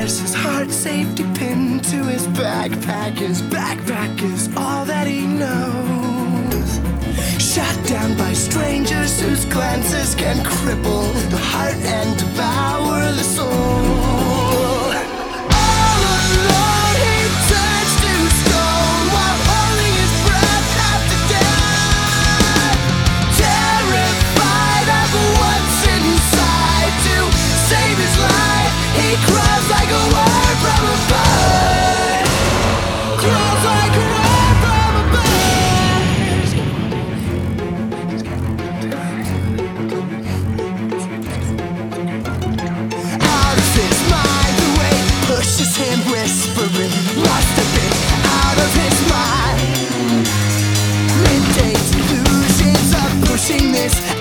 wears his heart safety pin to his backpack. His backpack is all that he knows. Shot down by strangers whose glances can cripple the heart and devour the soul.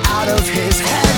out of his head.